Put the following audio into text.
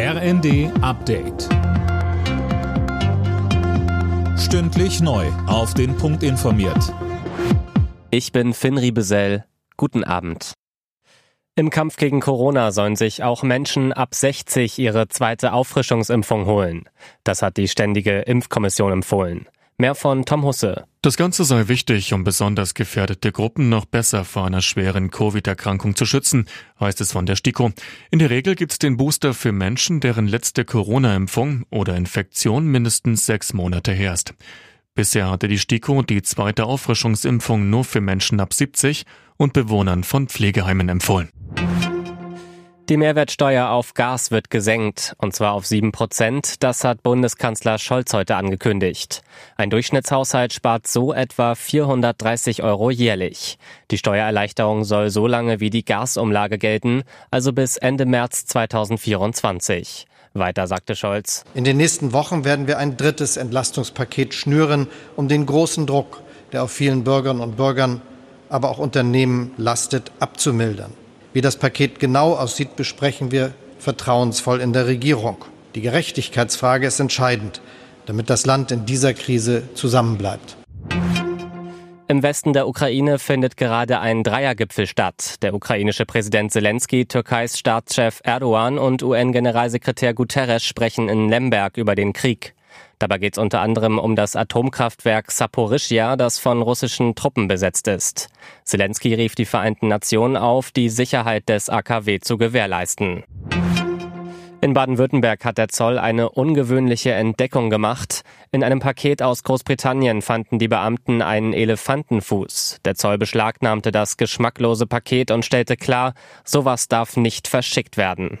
RND Update. Stündlich neu. Auf den Punkt informiert. Ich bin Finn Riebesell. Guten Abend. Im Kampf gegen Corona sollen sich auch Menschen ab 60 ihre zweite Auffrischungsimpfung holen. Das hat die Ständige Impfkommission empfohlen. Mehr von Tom Husse. Das Ganze sei wichtig, um besonders gefährdete Gruppen noch besser vor einer schweren Covid-Erkrankung zu schützen, heißt es von der STIKO. In der Regel gibt es den Booster für Menschen, deren letzte Corona-Impfung oder Infektion mindestens sechs Monate her ist. Bisher hatte die STIKO die zweite Auffrischungsimpfung nur für Menschen ab 70 und Bewohnern von Pflegeheimen empfohlen. Die Mehrwertsteuer auf Gas wird gesenkt, und zwar auf 7 Prozent. Das hat Bundeskanzler Scholz heute angekündigt. Ein Durchschnittshaushalt spart so etwa 430 Euro jährlich. Die Steuererleichterung soll so lange wie die Gasumlage gelten, also bis Ende März 2024. Weiter sagte Scholz. In den nächsten Wochen werden wir ein drittes Entlastungspaket schnüren, um den großen Druck, der auf vielen Bürgerinnen und Bürgern, aber auch Unternehmen lastet, abzumildern. Wie das Paket genau aussieht, besprechen wir vertrauensvoll in der Regierung. Die Gerechtigkeitsfrage ist entscheidend, damit das Land in dieser Krise zusammenbleibt. Im Westen der Ukraine findet gerade ein Dreiergipfel statt. Der ukrainische Präsident Zelensky, Türkeis Staatschef Erdogan und UN-Generalsekretär Guterres sprechen in Lemberg über den Krieg. Dabei geht es unter anderem um das Atomkraftwerk Saporischia, das von russischen Truppen besetzt ist. Zelensky rief die Vereinten Nationen auf, die Sicherheit des AKW zu gewährleisten. In Baden-Württemberg hat der Zoll eine ungewöhnliche Entdeckung gemacht. In einem Paket aus Großbritannien fanden die Beamten einen Elefantenfuß. Der Zoll beschlagnahmte das geschmacklose Paket und stellte klar, sowas darf nicht verschickt werden.